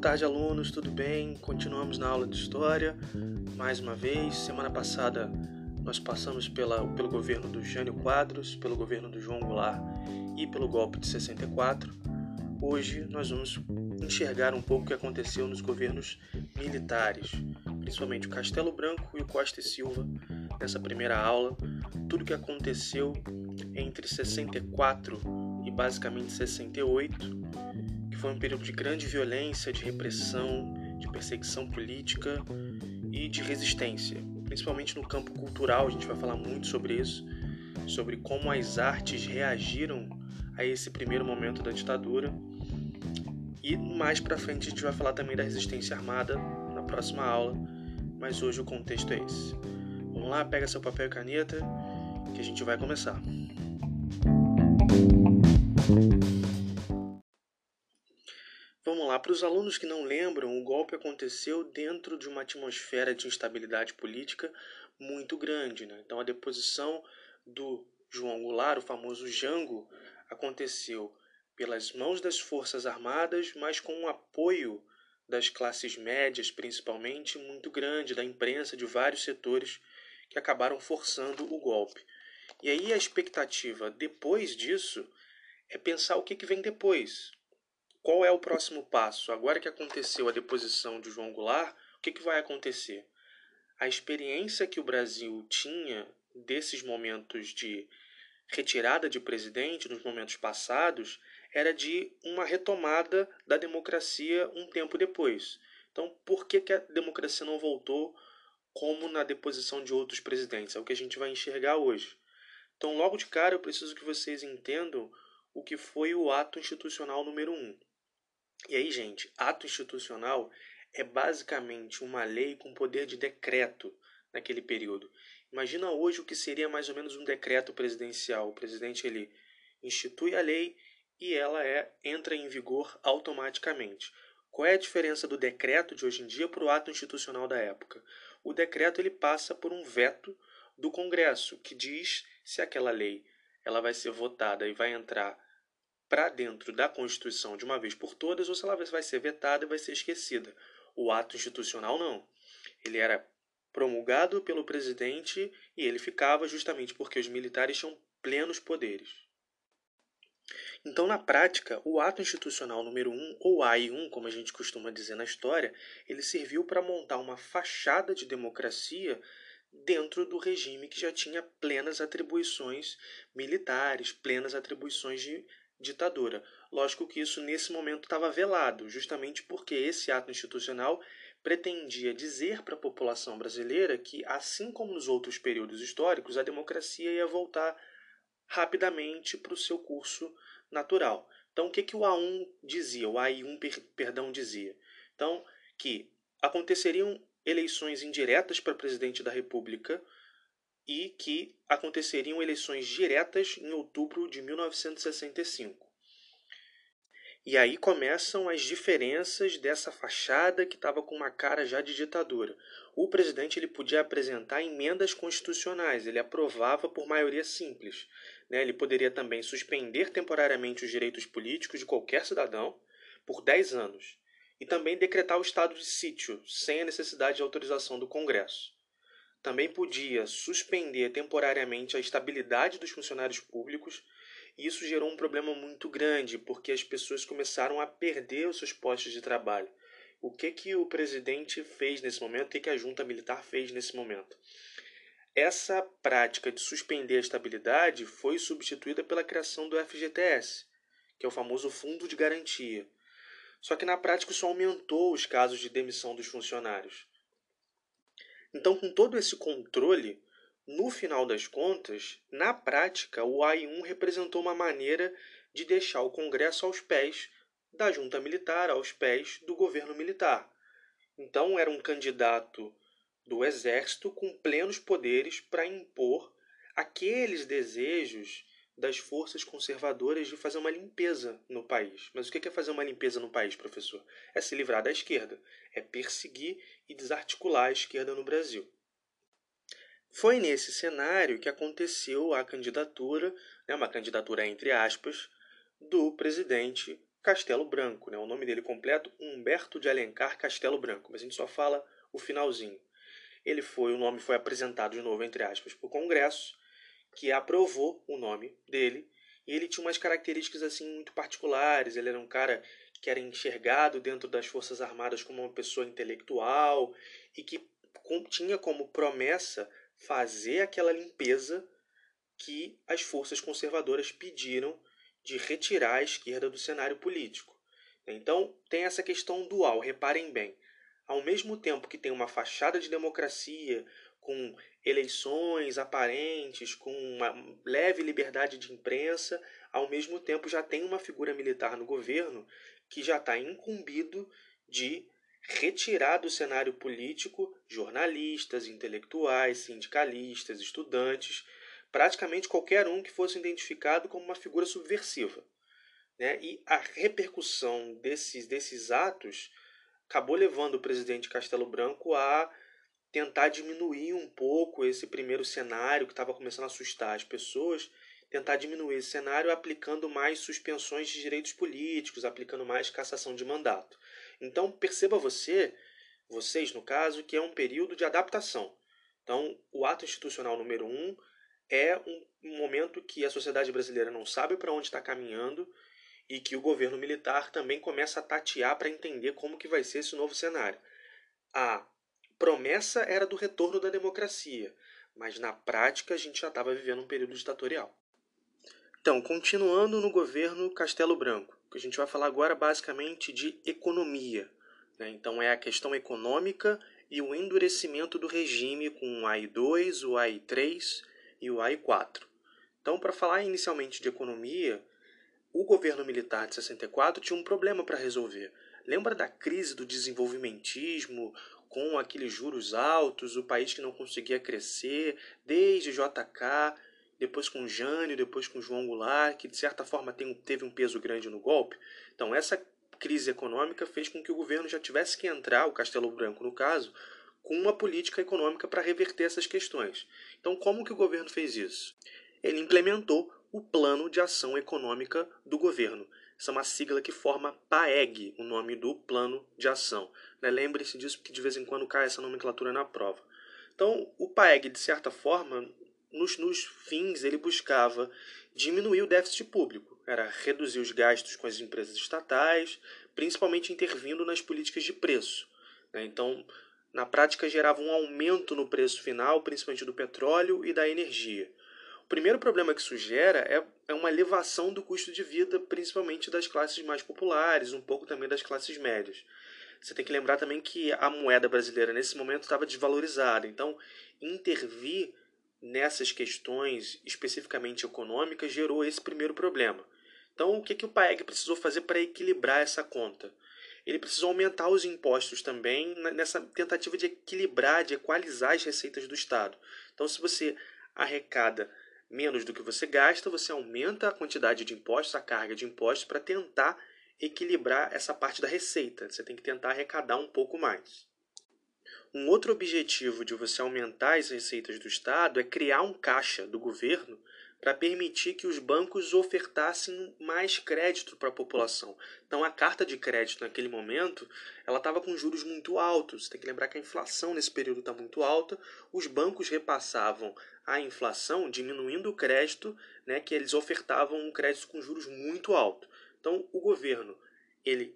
tarde, alunos, tudo bem? Continuamos na aula de História. Mais uma vez, semana passada nós passamos pela, pelo governo do Jânio Quadros, pelo governo do João Goulart e pelo golpe de 64. Hoje nós vamos enxergar um pouco o que aconteceu nos governos militares, principalmente o Castelo Branco e o Costa e Silva, nessa primeira aula, tudo o que aconteceu entre 64 e basicamente 68 foi um período de grande violência, de repressão, de perseguição política e de resistência, principalmente no campo cultural. A gente vai falar muito sobre isso, sobre como as artes reagiram a esse primeiro momento da ditadura. E mais para frente a gente vai falar também da resistência armada na próxima aula, mas hoje o contexto é esse. Vamos lá, pega seu papel e caneta que a gente vai começar. Para os alunos que não lembram, o golpe aconteceu dentro de uma atmosfera de instabilidade política muito grande. Né? Então, a deposição do João Goulart, o famoso Jango, aconteceu pelas mãos das Forças Armadas, mas com um apoio das classes médias, principalmente, muito grande, da imprensa, de vários setores que acabaram forçando o golpe. E aí a expectativa depois disso é pensar o que vem depois qual é o próximo passo? Agora que aconteceu a deposição de João Goulart, o que, que vai acontecer? A experiência que o Brasil tinha desses momentos de retirada de presidente, nos momentos passados, era de uma retomada da democracia um tempo depois. Então, por que, que a democracia não voltou como na deposição de outros presidentes? É o que a gente vai enxergar hoje. Então, logo de cara, eu preciso que vocês entendam o que foi o ato institucional número um. E aí, gente, ato institucional é basicamente uma lei com poder de decreto naquele período. Imagina hoje o que seria mais ou menos um decreto presidencial. O presidente ele institui a lei e ela é entra em vigor automaticamente. Qual é a diferença do decreto de hoje em dia para o ato institucional da época? O decreto ele passa por um veto do Congresso que diz se aquela lei ela vai ser votada e vai entrar para dentro da Constituição de uma vez por todas ou se ela vai ser vetada e vai ser esquecida. O ato institucional não. Ele era promulgado pelo presidente e ele ficava justamente porque os militares tinham plenos poderes. Então, na prática, o ato institucional número 1, ou AI1, como a gente costuma dizer na história, ele serviu para montar uma fachada de democracia dentro do regime que já tinha plenas atribuições militares, plenas atribuições de ditadura. Lógico que isso nesse momento estava velado, justamente porque esse ato institucional pretendia dizer para a população brasileira que, assim como nos outros períodos históricos, a democracia ia voltar rapidamente para o seu curso natural. Então, o que, que o A1 dizia, o AI1, perdão, dizia? Então, que aconteceriam eleições indiretas para presidente da República e que aconteceriam eleições diretas em outubro de 1965. E aí começam as diferenças dessa fachada que estava com uma cara já de ditadura. O presidente ele podia apresentar emendas constitucionais, ele aprovava por maioria simples. Né? Ele poderia também suspender temporariamente os direitos políticos de qualquer cidadão por 10 anos e também decretar o estado de sítio sem a necessidade de autorização do Congresso também podia suspender temporariamente a estabilidade dos funcionários públicos, e isso gerou um problema muito grande, porque as pessoas começaram a perder os seus postos de trabalho. O que, que o presidente fez nesse momento? O que, que a junta militar fez nesse momento? Essa prática de suspender a estabilidade foi substituída pela criação do FGTS, que é o famoso Fundo de Garantia. Só que na prática isso aumentou os casos de demissão dos funcionários. Então, com todo esse controle, no final das contas, na prática, o AI-1 representou uma maneira de deixar o Congresso aos pés da junta militar, aos pés do governo militar. Então, era um candidato do exército com plenos poderes para impor aqueles desejos das forças conservadoras de fazer uma limpeza no país. Mas o que é fazer uma limpeza no país, professor? É se livrar da esquerda, é perseguir e desarticular a esquerda no Brasil. Foi nesse cenário que aconteceu a candidatura, né, uma candidatura entre aspas, do presidente Castelo Branco. Né? O nome dele completo, Humberto de Alencar Castelo Branco, mas a gente só fala o finalzinho. Ele foi, o nome foi apresentado de novo, entre aspas, para o Congresso, que aprovou o nome dele, e ele tinha umas características assim muito particulares. Ele era um cara que era enxergado dentro das Forças Armadas como uma pessoa intelectual e que tinha como promessa fazer aquela limpeza que as forças conservadoras pediram de retirar a esquerda do cenário político. Então, tem essa questão dual, reparem bem. Ao mesmo tempo que tem uma fachada de democracia, com eleições aparentes, com uma leve liberdade de imprensa, ao mesmo tempo já tem uma figura militar no governo que já está incumbido de retirar do cenário político jornalistas, intelectuais, sindicalistas, estudantes, praticamente qualquer um que fosse identificado como uma figura subversiva. Né? E a repercussão desses, desses atos acabou levando o presidente Castelo Branco a tentar diminuir um pouco esse primeiro cenário que estava começando a assustar as pessoas, tentar diminuir esse cenário aplicando mais suspensões de direitos políticos, aplicando mais cassação de mandato. Então perceba você, vocês no caso, que é um período de adaptação. Então o ato institucional número um é um, momento que a sociedade brasileira não sabe para onde está caminhando e que o governo militar também começa a tatear para entender como que vai ser esse novo cenário. A promessa era do retorno da democracia, mas na prática a gente já estava vivendo um período ditatorial. Então, continuando no governo Castelo Branco, que a gente vai falar agora basicamente de economia. Né? Então, é a questão econômica e o endurecimento do regime com o AI2, o AI3 e o AI4. Então, para falar inicialmente de economia, o governo militar de 64 tinha um problema para resolver. Lembra da crise do desenvolvimentismo, com aqueles juros altos, o país que não conseguia crescer, desde JK, depois com Jânio, depois com João Goulart, que de certa forma tem, teve um peso grande no golpe. Então, essa crise econômica fez com que o governo já tivesse que entrar, o Castelo Branco no caso, com uma política econômica para reverter essas questões. Então, como que o governo fez isso? Ele implementou o Plano de Ação Econômica do Governo, essa é uma sigla que forma PAEG, o nome do plano de ação. Né? Lembre-se disso porque de vez em quando cai essa nomenclatura na prova. Então, o PAEG, de certa forma, nos, nos fins, ele buscava diminuir o déficit público, era reduzir os gastos com as empresas estatais, principalmente intervindo nas políticas de preço. Né? Então, na prática, gerava um aumento no preço final, principalmente do petróleo e da energia primeiro problema que isso gera é, é uma elevação do custo de vida, principalmente das classes mais populares, um pouco também das classes médias. Você tem que lembrar também que a moeda brasileira nesse momento estava desvalorizada, então intervir nessas questões especificamente econômicas gerou esse primeiro problema. Então, o que, que o PAEG precisou fazer para equilibrar essa conta? Ele precisou aumentar os impostos também nessa tentativa de equilibrar, de equalizar as receitas do Estado. Então, se você arrecada menos do que você gasta, você aumenta a quantidade de impostos, a carga de impostos, para tentar equilibrar essa parte da receita. Você tem que tentar arrecadar um pouco mais. Um outro objetivo de você aumentar as receitas do Estado é criar um caixa do governo para permitir que os bancos ofertassem mais crédito para a população. Então a carta de crédito naquele momento, ela estava com juros muito altos. Tem que lembrar que a inflação nesse período está muito alta. Os bancos repassavam a inflação diminuindo o crédito, né, que eles ofertavam um crédito com juros muito alto. Então o governo, ele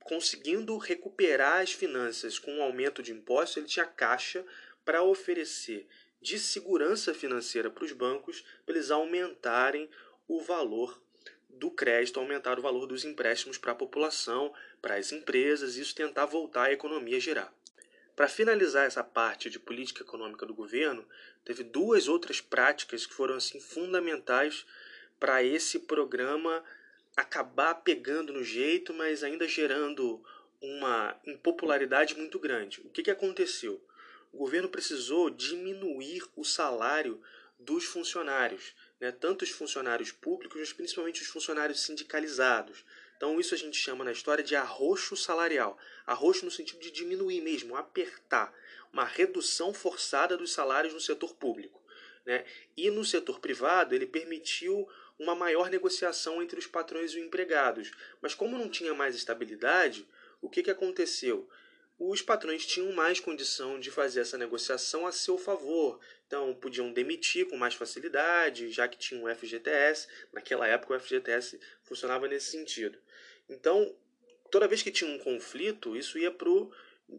conseguindo recuperar as finanças com um aumento de impostos, ele tinha caixa para oferecer de segurança financeira para os bancos, para eles aumentarem o valor do crédito, aumentar o valor dos empréstimos para a população, para as empresas, e isso tentar voltar a economia a. Para finalizar essa parte de política econômica do governo, teve duas outras práticas que foram assim fundamentais para esse programa acabar pegando no jeito, mas ainda gerando uma impopularidade muito grande. O que, que aconteceu? O governo precisou diminuir o salário dos funcionários, né? tanto os funcionários públicos, mas principalmente os funcionários sindicalizados. Então, isso a gente chama na história de arroxo salarial. Arroxo no sentido de diminuir mesmo, apertar. Uma redução forçada dos salários no setor público. Né? E no setor privado, ele permitiu uma maior negociação entre os patrões e os empregados. Mas como não tinha mais estabilidade, o que, que aconteceu? Os patrões tinham mais condição de fazer essa negociação a seu favor. Então, podiam demitir com mais facilidade, já que tinham o FGTS. Naquela época, o FGTS funcionava nesse sentido. Então, toda vez que tinha um conflito, isso ia para o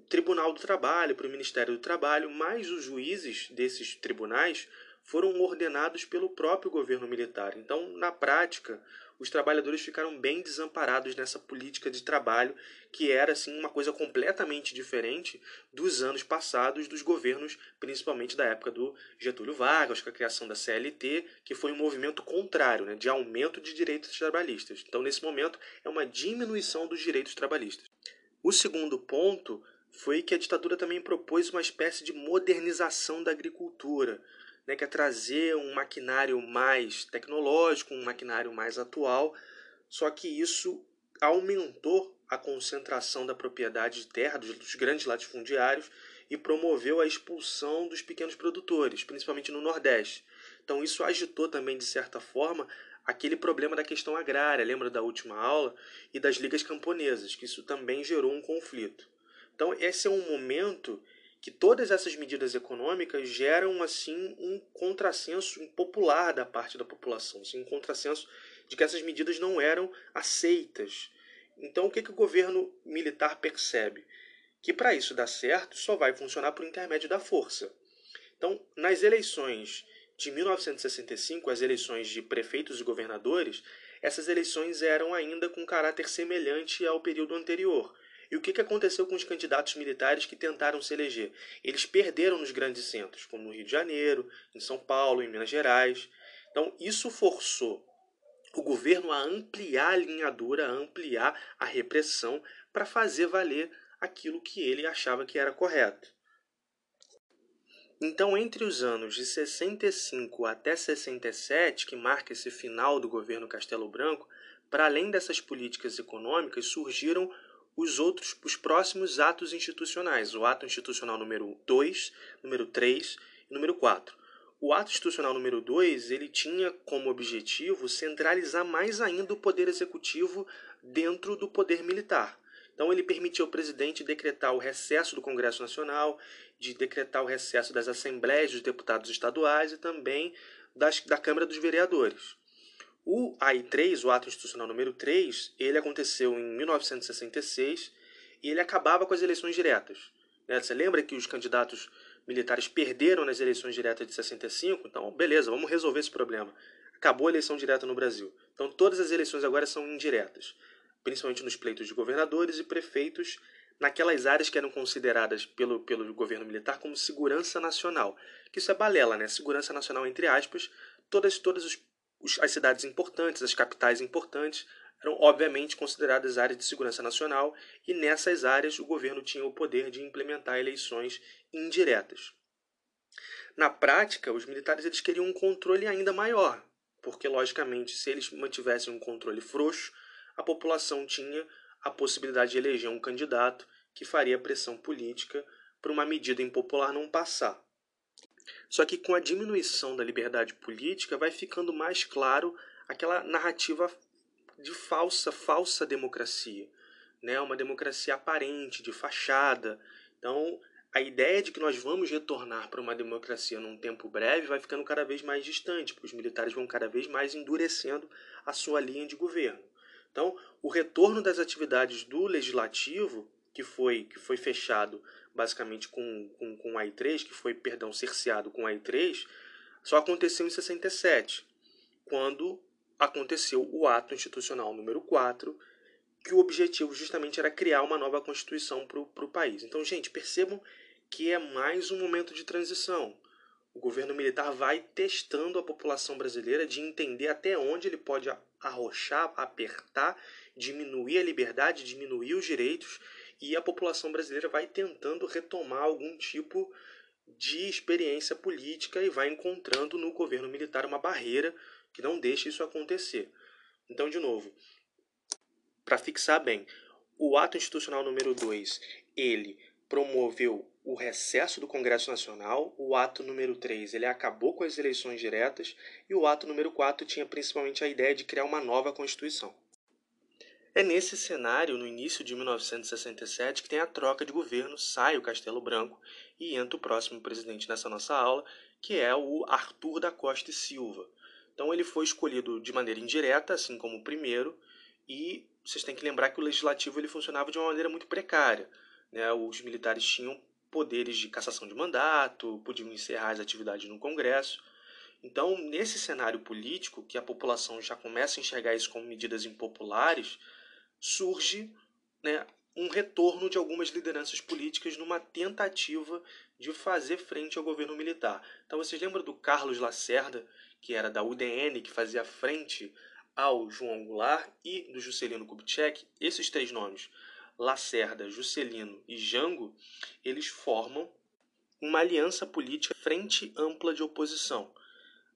Tribunal do Trabalho, para o Ministério do Trabalho, mas os juízes desses tribunais foram ordenados pelo próprio governo militar. Então, na prática, os trabalhadores ficaram bem desamparados nessa política de trabalho, que era assim uma coisa completamente diferente dos anos passados dos governos, principalmente da época do Getúlio Vargas, com a criação da CLT, que foi um movimento contrário, né, de aumento de direitos trabalhistas. Então, nesse momento, é uma diminuição dos direitos trabalhistas. O segundo ponto foi que a ditadura também propôs uma espécie de modernização da agricultura, né, que é trazer um maquinário mais tecnológico, um maquinário mais atual, só que isso aumentou a concentração da propriedade de terra dos grandes latifundiários e promoveu a expulsão dos pequenos produtores, principalmente no Nordeste. Então isso agitou também, de certa forma, aquele problema da questão agrária, lembra da última aula, e das ligas camponesas, que isso também gerou um conflito. Então esse é um momento que todas essas medidas econômicas geram assim um contrassenso impopular da parte da população, assim, um contrassenso de que essas medidas não eram aceitas. Então o que, que o governo militar percebe? Que para isso dar certo só vai funcionar por intermédio da força. Então, nas eleições de 1965, as eleições de prefeitos e governadores, essas eleições eram ainda com caráter semelhante ao período anterior. E o que, que aconteceu com os candidatos militares que tentaram se eleger? Eles perderam nos grandes centros, como no Rio de Janeiro, em São Paulo, em Minas Gerais. Então, isso forçou o governo a ampliar a linhadura, a ampliar a repressão para fazer valer aquilo que ele achava que era correto. Então, entre os anos de 65 até 67, que marca esse final do governo Castelo Branco, para além dessas políticas econômicas, surgiram os outros, os próximos atos institucionais, o ato institucional número 2, número 3 e número 4. O ato institucional número 2, ele tinha como objetivo centralizar mais ainda o poder executivo dentro do poder militar. Então ele permitiu ao presidente decretar o recesso do Congresso Nacional, de decretar o recesso das assembleias dos deputados estaduais e também das, da Câmara dos Vereadores. O AI3, o ato institucional número 3, ele aconteceu em 1966 e ele acabava com as eleições diretas. Né? Você lembra que os candidatos militares perderam nas eleições diretas de 65? Então, beleza, vamos resolver esse problema. Acabou a eleição direta no Brasil. Então, todas as eleições agora são indiretas, principalmente nos pleitos de governadores e prefeitos naquelas áreas que eram consideradas pelo, pelo governo militar como segurança nacional. Que isso é balela, né? Segurança nacional, entre aspas, todas, todas os as cidades importantes, as capitais importantes, eram obviamente consideradas áreas de segurança nacional e nessas áreas o governo tinha o poder de implementar eleições indiretas. Na prática, os militares eles queriam um controle ainda maior, porque logicamente, se eles mantivessem um controle frouxo, a população tinha a possibilidade de eleger um candidato que faria pressão política para uma medida impopular não passar. Só que com a diminuição da liberdade política vai ficando mais claro aquela narrativa de falsa, falsa democracia, né? Uma democracia aparente, de fachada. Então, a ideia de que nós vamos retornar para uma democracia num tempo breve vai ficando cada vez mais distante, porque os militares vão cada vez mais endurecendo a sua linha de governo. Então, o retorno das atividades do legislativo, que foi, que foi fechado basicamente com, com, com o AI3, que foi, perdão, cerceado com o AI3, só aconteceu em 67, quando aconteceu o ato institucional número 4, que o objetivo justamente era criar uma nova constituição para o país. Então, gente, percebam que é mais um momento de transição. O governo militar vai testando a população brasileira de entender até onde ele pode arrochar, apertar, diminuir a liberdade, diminuir os direitos e a população brasileira vai tentando retomar algum tipo de experiência política e vai encontrando no governo militar uma barreira que não deixa isso acontecer. Então, de novo, para fixar bem, o ato institucional número 2, ele promoveu o recesso do Congresso Nacional, o ato número 3 ele acabou com as eleições diretas e o ato número 4 tinha principalmente a ideia de criar uma nova Constituição. É nesse cenário, no início de 1967, que tem a troca de governo, sai o Castelo Branco e entra o próximo presidente nessa nossa aula, que é o Arthur da Costa e Silva. Então ele foi escolhido de maneira indireta, assim como o primeiro, e vocês têm que lembrar que o legislativo ele funcionava de uma maneira muito precária. Né? Os militares tinham poderes de cassação de mandato, podiam encerrar as atividades no Congresso. Então, nesse cenário político, que a população já começa a enxergar isso como medidas impopulares, surge né, um retorno de algumas lideranças políticas numa tentativa de fazer frente ao governo militar. Então, vocês lembram do Carlos Lacerda, que era da UDN, que fazia frente ao João Goulart, e do Juscelino Kubitschek? Esses três nomes Lacerda, Juscelino e Jango, eles formam uma aliança política frente ampla de oposição.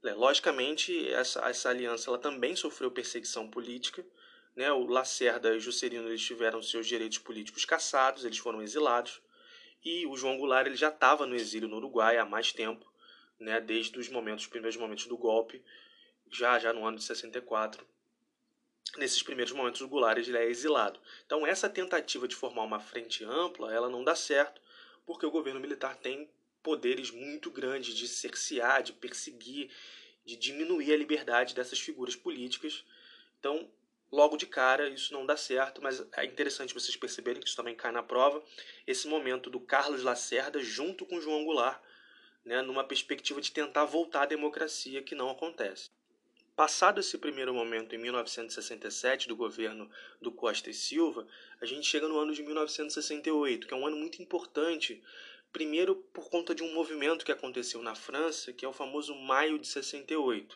Logicamente, essa, essa aliança ela também sofreu perseguição política. Né? O Lacerda e o Juscelino eles tiveram seus direitos políticos cassados, eles foram exilados. E o João Goulart ele já estava no exílio no Uruguai há mais tempo, né? desde os momentos, os primeiros momentos do golpe, já, já no ano de 64 nesses primeiros momentos o Goulart ele é exilado. Então essa tentativa de formar uma frente ampla, ela não dá certo, porque o governo militar tem poderes muito grandes de cercear, de perseguir, de diminuir a liberdade dessas figuras políticas. Então, logo de cara, isso não dá certo, mas é interessante vocês perceberem que isso também cai na prova, esse momento do Carlos Lacerda junto com João Goulart, né, numa perspectiva de tentar voltar à democracia, que não acontece. Passado esse primeiro momento, em 1967, do governo do Costa e Silva, a gente chega no ano de 1968, que é um ano muito importante, primeiro por conta de um movimento que aconteceu na França, que é o famoso Maio de 68.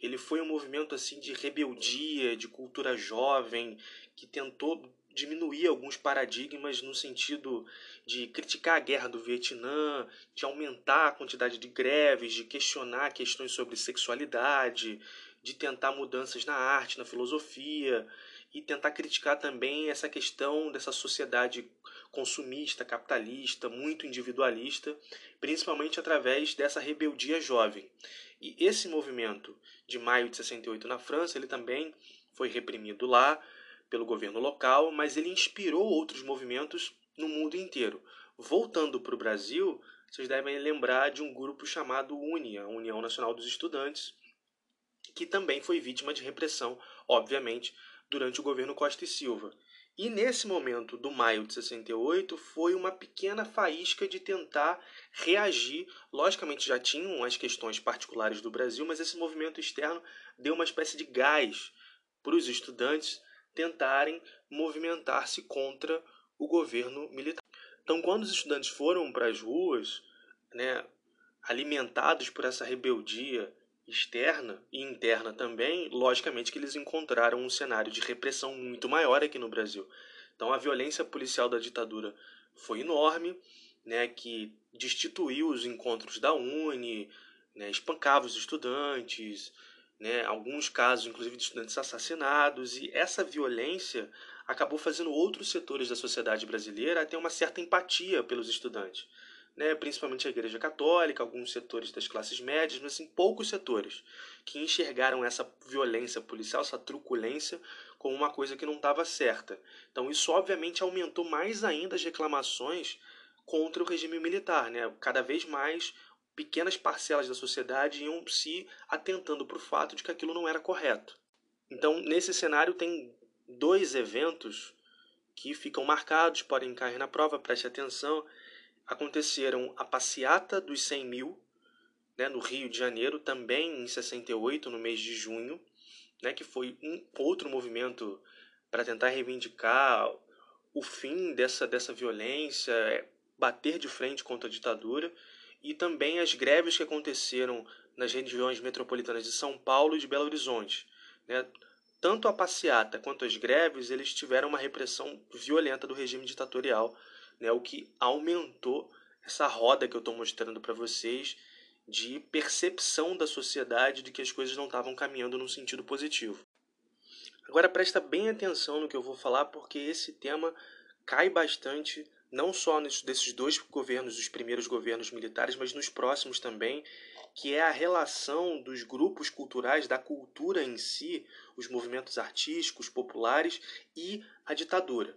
Ele foi um movimento assim de rebeldia, de cultura jovem, que tentou diminuir alguns paradigmas no sentido de criticar a guerra do Vietnã, de aumentar a quantidade de greves, de questionar questões sobre sexualidade, de tentar mudanças na arte, na filosofia e tentar criticar também essa questão dessa sociedade consumista, capitalista, muito individualista, principalmente através dessa rebeldia jovem. E esse movimento de maio de 68 na França, ele também foi reprimido lá, pelo governo local, mas ele inspirou outros movimentos no mundo inteiro. Voltando para o Brasil, vocês devem lembrar de um grupo chamado UNE, a União Nacional dos Estudantes, que também foi vítima de repressão, obviamente, durante o governo Costa e Silva. E nesse momento do maio de 68 foi uma pequena faísca de tentar reagir. Logicamente já tinham as questões particulares do Brasil, mas esse movimento externo deu uma espécie de gás para os estudantes tentarem movimentar-se contra o governo militar. Então, quando os estudantes foram para as ruas, né, alimentados por essa rebeldia externa e interna também, logicamente que eles encontraram um cenário de repressão muito maior aqui no Brasil. Então, a violência policial da ditadura foi enorme, né, que destituiu os encontros da Uni, né, espancava os estudantes, né, alguns casos, inclusive, de estudantes assassinados, e essa violência acabou fazendo outros setores da sociedade brasileira ter uma certa empatia pelos estudantes, né, principalmente a Igreja Católica, alguns setores das classes médias, mas assim, poucos setores que enxergaram essa violência policial, essa truculência, como uma coisa que não estava certa. Então, isso obviamente aumentou mais ainda as reclamações contra o regime militar, né? Cada vez mais pequenas parcelas da sociedade iam se atentando para o fato de que aquilo não era correto. Então, nesse cenário, tem dois eventos que ficam marcados, podem cair na prova, preste atenção. Aconteceram a passeata dos 100 mil, né, no Rio de Janeiro, também em 68, no mês de junho, né, que foi um outro movimento para tentar reivindicar o fim dessa, dessa violência, é, bater de frente contra a ditadura e também as greves que aconteceram nas regiões metropolitanas de São Paulo e de Belo Horizonte. Né? Tanto a passeata quanto as greves eles tiveram uma repressão violenta do regime ditatorial, né? o que aumentou essa roda que eu estou mostrando para vocês de percepção da sociedade de que as coisas não estavam caminhando num sentido positivo. Agora presta bem atenção no que eu vou falar, porque esse tema cai bastante não só desses dois governos, os primeiros governos militares, mas nos próximos também, que é a relação dos grupos culturais, da cultura em si, os movimentos artísticos, populares e a ditadura.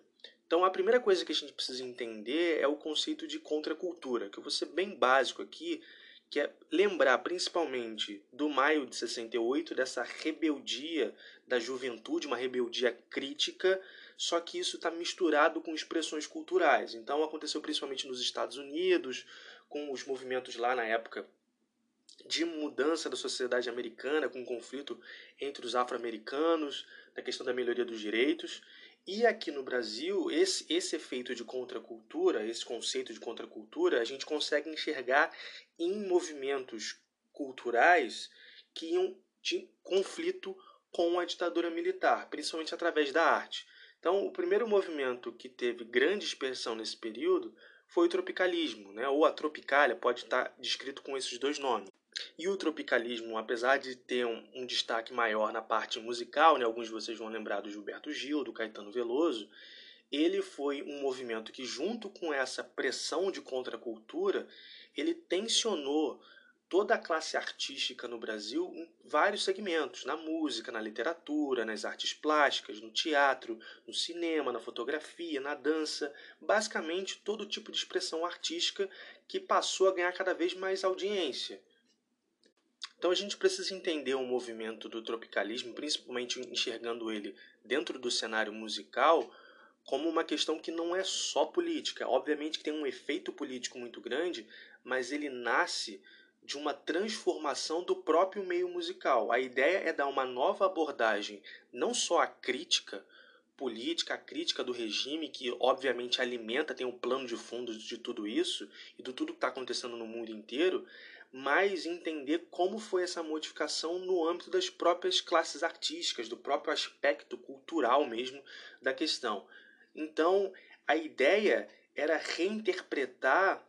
Então, a primeira coisa que a gente precisa entender é o conceito de contracultura, que eu vou ser bem básico aqui, que é lembrar principalmente do maio de 68, dessa rebeldia da juventude, uma rebeldia crítica, só que isso está misturado com expressões culturais. Então, aconteceu principalmente nos Estados Unidos, com os movimentos lá na época de mudança da sociedade americana, com um conflito entre os afro-americanos, na questão da melhoria dos direitos. E aqui no Brasil, esse, esse efeito de contracultura, esse conceito de contracultura, a gente consegue enxergar em movimentos culturais que iam de conflito com a ditadura militar, principalmente através da arte. Então, o primeiro movimento que teve grande expressão nesse período foi o tropicalismo, né? ou a tropicália, pode estar descrito com esses dois nomes. E o tropicalismo, apesar de ter um, um, destaque maior na parte musical, né, alguns de vocês vão lembrar do Gilberto Gil, do Caetano Veloso, ele foi um movimento que, junto com essa pressão de contracultura, ele tensionou toda a classe artística no Brasil em vários segmentos, na música, na literatura, nas artes plásticas, no teatro, no cinema, na fotografia, na dança, basicamente todo tipo de expressão artística que passou a ganhar cada vez mais audiência. Então a gente precisa entender o movimento do tropicalismo, principalmente enxergando ele dentro do cenário musical, como uma questão que não é só política. Obviamente que tem um efeito político muito grande, mas ele nasce de uma transformação do próprio meio musical. A ideia é dar uma nova abordagem, não só à crítica política, a crítica do regime, que obviamente alimenta, tem um plano de fundo de tudo isso e de tudo que está acontecendo no mundo inteiro, mas entender como foi essa modificação no âmbito das próprias classes artísticas, do próprio aspecto cultural mesmo da questão. Então, a ideia era reinterpretar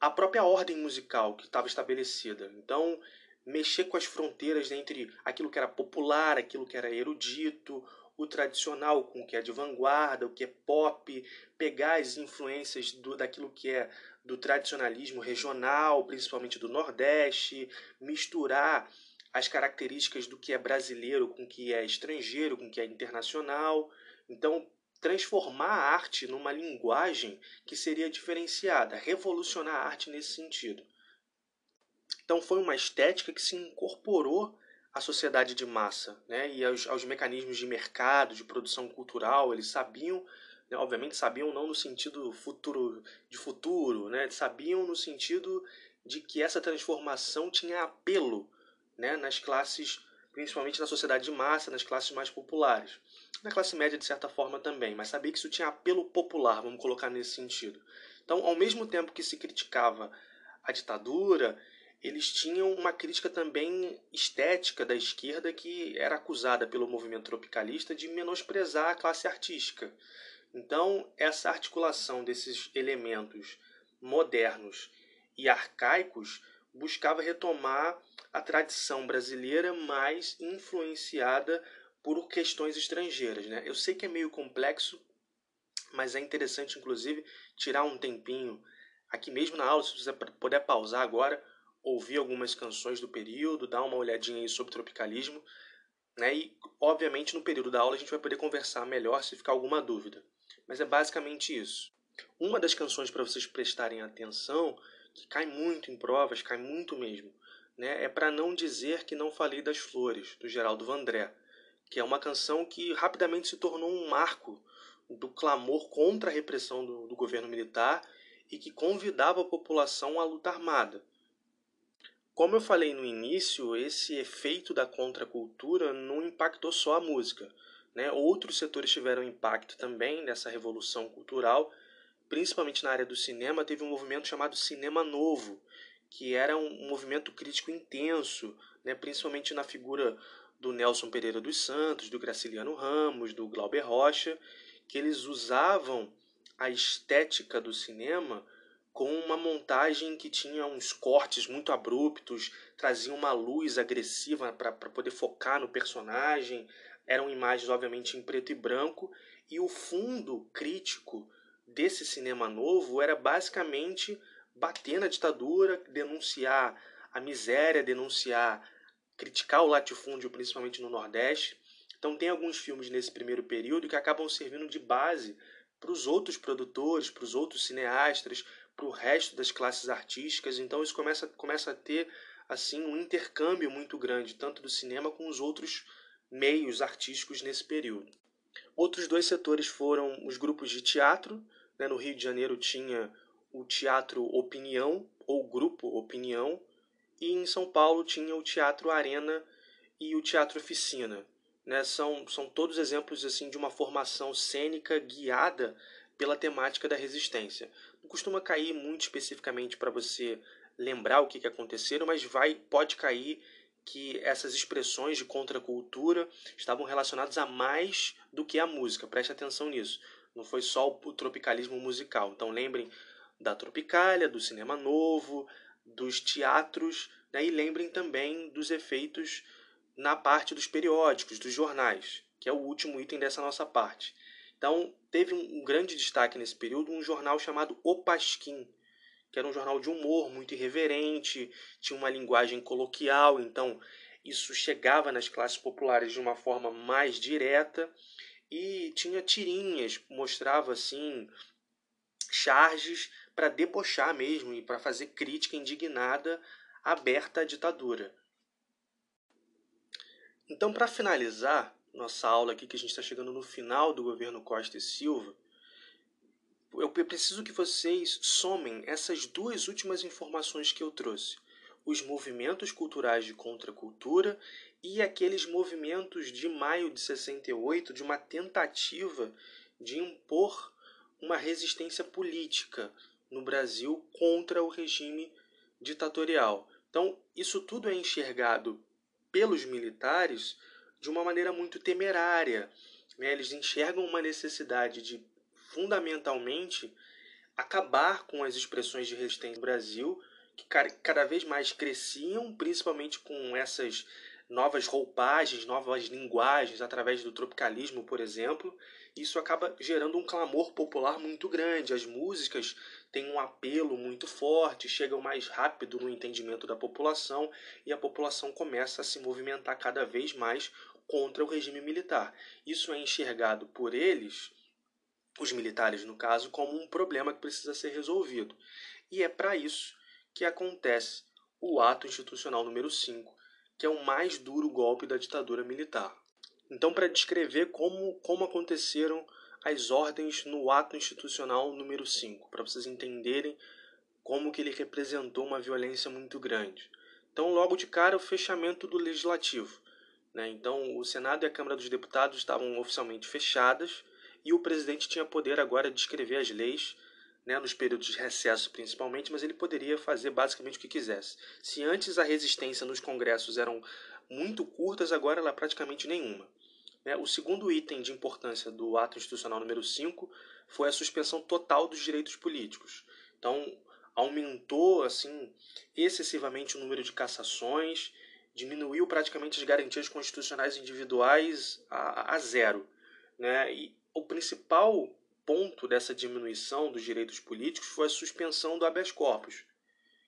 a própria ordem musical que estava estabelecida. Então, mexer com as fronteiras entre aquilo que era popular, aquilo que era erudito, o tradicional com o que é de vanguarda, o que é pop, pegar as influências do, daquilo que é do tradicionalismo regional, principalmente do Nordeste, misturar as características do que é brasileiro com o que é estrangeiro, com o que é internacional. Então, transformar a arte numa linguagem que seria diferenciada, revolucionar a arte nesse sentido. Então, foi uma estética que se incorporou à sociedade de massa né, e aos, aos mecanismos de mercado, de produção cultural. Eles sabiam obviamente sabiam não no sentido futuro de futuro, né, sabiam no sentido de que essa transformação tinha apelo né, nas classes, principalmente na sociedade de massa, nas classes mais populares. Na classe média, de certa forma, também, mas sabia que isso tinha apelo popular, vamos colocar nesse sentido. Então, ao mesmo tempo que se criticava a ditadura, eles tinham uma crítica também estética da esquerda que era acusada pelo movimento tropicalista de menosprezar a classe artística. Então, essa articulação desses elementos modernos e arcaicos buscava retomar a tradição brasileira mais influenciada por questões estrangeiras. Né? Eu sei que é meio complexo, mas é interessante, inclusive, tirar um tempinho aqui mesmo na aula, se você puder pausar agora, ouvir algumas canções do período, dar uma olhadinha aí sobre tropicalismo. Né? E, obviamente, no período da aula a gente vai poder conversar melhor se ficar alguma dúvida. Mas é basicamente isso. Uma das canções para vocês prestarem atenção, que cai muito em provas, cai muito mesmo, né, é para não dizer que não falei das flores, do Geraldo Vandré, que é uma canção que rapidamente se tornou um marco do clamor contra a repressão do, do governo militar e que convidava a população à luta armada. Como eu falei no início, esse efeito da contracultura não impactou só a música. Né? Outros setores tiveram impacto também nessa revolução cultural, principalmente na área do cinema. Teve um movimento chamado Cinema Novo, que era um movimento crítico intenso, né? principalmente na figura do Nelson Pereira dos Santos, do Graciliano Ramos, do Glauber Rocha, que eles usavam a estética do cinema com uma montagem que tinha uns cortes muito abruptos, trazia uma luz agressiva para poder focar no personagem, eram imagens, obviamente, em preto e branco, e o fundo crítico desse cinema novo era basicamente bater na ditadura, denunciar a miséria, denunciar, criticar o latifúndio, principalmente no Nordeste. Então tem alguns filmes nesse primeiro período que acabam servindo de base para os outros produtores, para os outros cineastas, para o resto das classes artísticas. Então isso começa, começa a ter assim um intercâmbio muito grande, tanto do cinema com os outros meios artísticos nesse período. Outros dois setores foram os grupos de teatro. Né? No Rio de Janeiro tinha o Teatro Opinião, ou Grupo Opinião, e em São Paulo tinha o Teatro Arena e o Teatro Oficina. Né? São, são todos exemplos assim de uma formação cênica guiada pela temática da resistência. Não costuma cair muito especificamente para você lembrar o que, que aconteceram, mas vai pode cair que essas expressões de contracultura estavam relacionadas a mais do que a música. Preste atenção nisso. Não foi só o tropicalismo musical. Então lembrem da Tropicália, do cinema novo, dos teatros, né? e lembrem também dos efeitos na parte dos periódicos, dos jornais, que é o último item dessa nossa parte. Então, teve um grande destaque nesse período um jornal chamado O Pasquim, que era um jornal de humor muito irreverente, tinha uma linguagem coloquial, então isso chegava nas classes populares de uma forma mais direta e tinha tirinhas, mostrava assim charges para debochar mesmo e para fazer crítica indignada aberta à ditadura. Então, para finalizar nossa aula aqui, que a gente está chegando no final do governo Costa e Silva, eu preciso que vocês somem essas duas últimas informações que eu trouxe: os movimentos culturais de contracultura e aqueles movimentos de maio de 68 de uma tentativa de impor uma resistência política no Brasil contra o regime ditatorial. Então, isso tudo é enxergado pelos militares de uma maneira muito temerária. Né? Eles enxergam uma necessidade de fundamentalmente acabar com as expressões de resistência no Brasil, que cada vez mais cresciam, principalmente com essas novas roupagens, novas linguagens através do tropicalismo, por exemplo. Isso acaba gerando um clamor popular muito grande. As músicas têm um apelo muito forte, chegam mais rápido no entendimento da população e a população começa a se movimentar cada vez mais contra o regime militar. Isso é enxergado por eles os militares, no caso, como um problema que precisa ser resolvido. E é para isso que acontece o ato institucional número 5, que é o mais duro golpe da ditadura militar. Então, para descrever como, como aconteceram as ordens no ato institucional número 5, para vocês entenderem como que ele representou uma violência muito grande. Então, logo de cara, o fechamento do legislativo. Né? Então, o Senado e a Câmara dos Deputados estavam oficialmente fechadas, e o presidente tinha poder agora de escrever as leis, né, nos períodos de recesso principalmente, mas ele poderia fazer basicamente o que quisesse. Se antes a resistência nos congressos eram muito curtas, agora ela é praticamente nenhuma. Né? O segundo item de importância do ato institucional número 5 foi a suspensão total dos direitos políticos. Então, aumentou assim excessivamente o número de cassações, diminuiu praticamente as garantias constitucionais individuais a, a zero. Né? E o principal ponto dessa diminuição dos direitos políticos foi a suspensão do habeas corpus,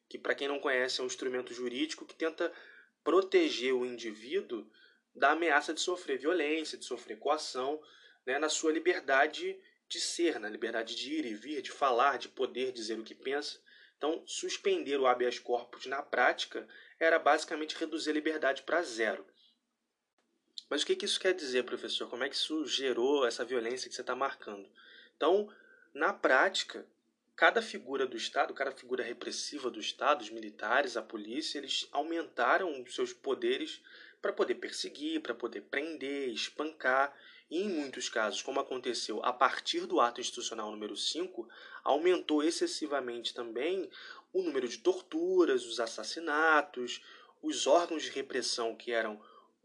que, para quem não conhece, é um instrumento jurídico que tenta proteger o indivíduo da ameaça de sofrer violência, de sofrer coação, né, na sua liberdade de ser, na liberdade de ir e vir, de falar, de poder dizer o que pensa. Então, suspender o habeas corpus na prática era basicamente reduzir a liberdade para zero. Mas o que, que isso quer dizer, professor? Como é que isso gerou essa violência que você está marcando? Então, na prática, cada figura do Estado, cada figura repressiva do Estado, os militares, a polícia, eles aumentaram os seus poderes para poder perseguir, para poder prender, espancar. E em muitos casos, como aconteceu a partir do ato institucional número 5, aumentou excessivamente também o número de torturas, os assassinatos, os órgãos de repressão que eram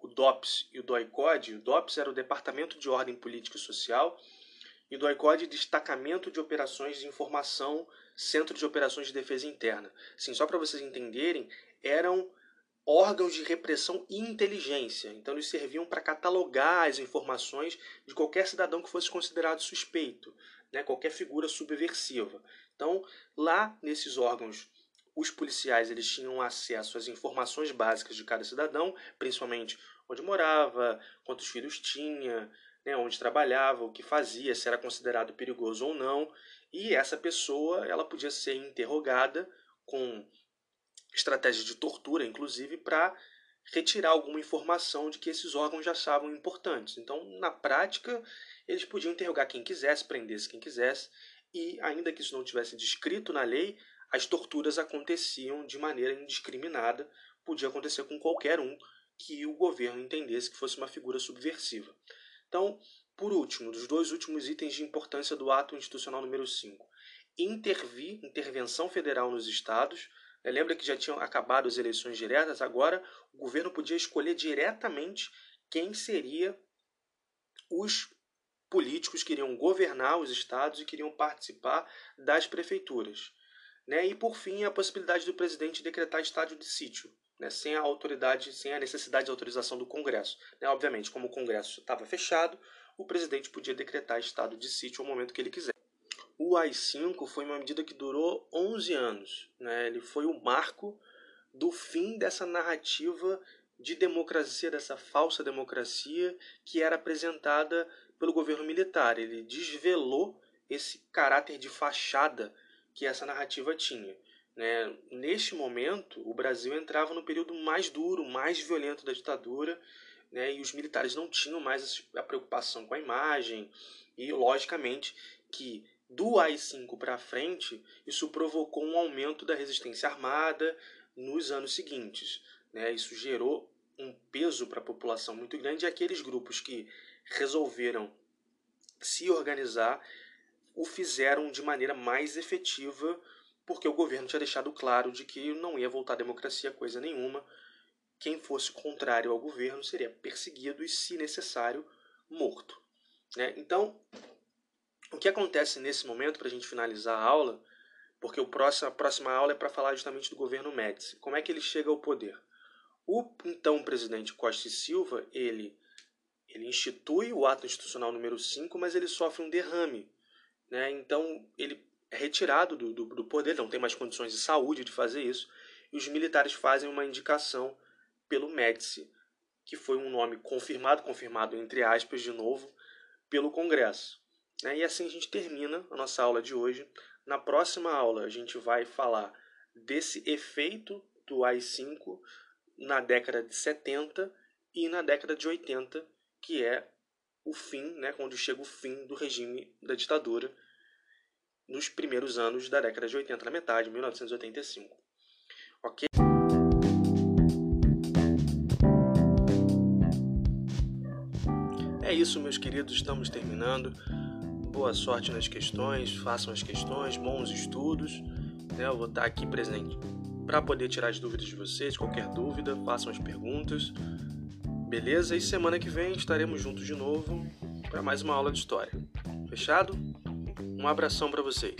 o DOPS e o DOICOD. O DOPS era o Departamento de Ordem Política e Social e o DOICOD, Destacamento de Operações de Informação, Centro de Operações de Defesa Interna. Sim, só para vocês entenderem, eram órgãos de repressão e inteligência. Então, eles serviam para catalogar as informações de qualquer cidadão que fosse considerado suspeito, né, qualquer figura subversiva. Então, lá nesses órgãos, os policiais eles tinham acesso às informações básicas de cada cidadão, principalmente onde morava, quantos filhos tinha, né, onde trabalhava, o que fazia, se era considerado perigoso ou não. E essa pessoa ela podia ser interrogada com estratégia de tortura, inclusive, para retirar alguma informação de que esses órgãos já achavam importantes. Então, na prática, eles podiam interrogar quem quisesse, prendesse quem quisesse, e ainda que isso não tivesse descrito na lei, as torturas aconteciam de maneira indiscriminada, podia acontecer com qualquer um que o governo entendesse que fosse uma figura subversiva. Então, por último, dos dois últimos itens de importância do ato institucional número 5, intervir, intervenção federal nos estados, é, lembra que já tinham acabado as eleições diretas, agora o governo podia escolher diretamente quem seria os políticos que iriam governar os estados e queriam participar das prefeituras. Né? E por fim, a possibilidade do presidente decretar estado de sítio, né? sem a autoridade, sem a necessidade de autorização do Congresso. Né? Obviamente, como o Congresso estava fechado, o presidente podia decretar estado de sítio ao momento que ele quiser. O AI-5 foi uma medida que durou 11 anos. Né? Ele foi o marco do fim dessa narrativa de democracia, dessa falsa democracia que era apresentada pelo governo militar. Ele desvelou esse caráter de fachada que essa narrativa tinha. Né? Neste momento, o Brasil entrava no período mais duro, mais violento da ditadura, né? e os militares não tinham mais a preocupação com a imagem, e logicamente que do AI-5 para frente, isso provocou um aumento da resistência armada nos anos seguintes. Né? Isso gerou um peso para a população muito grande e aqueles grupos que resolveram se organizar o fizeram de maneira mais efetiva porque o governo tinha deixado claro de que não ia voltar à democracia coisa nenhuma. Quem fosse contrário ao governo seria perseguido e, se necessário, morto. Né? Então, o que acontece nesse momento, para a gente finalizar a aula, porque o próximo, a próxima aula é para falar justamente do governo Médici. Como é que ele chega ao poder? O então presidente Costa e Silva, ele, ele institui o ato institucional número 5, mas ele sofre um derrame. Né? Então, ele é retirado do, do, do poder, não tem mais condições de saúde de fazer isso, e os militares fazem uma indicação pelo Médici, que foi um nome confirmado, confirmado entre aspas de novo, pelo Congresso. Né? E assim a gente termina a nossa aula de hoje. Na próxima aula, a gente vai falar desse efeito do AI-5 na década de 70 e na década de 80, que é o fim, né, quando chega o fim do regime da ditadura nos primeiros anos da década de 80, na metade, 1985. Ok? É isso, meus queridos, estamos terminando boa sorte nas questões, façam as questões, bons estudos. Né? Eu vou estar aqui presente para poder tirar as dúvidas de vocês. Qualquer dúvida, façam as perguntas. Beleza? E semana que vem estaremos juntos de novo para mais uma aula de história. Fechado? Um abração para vocês.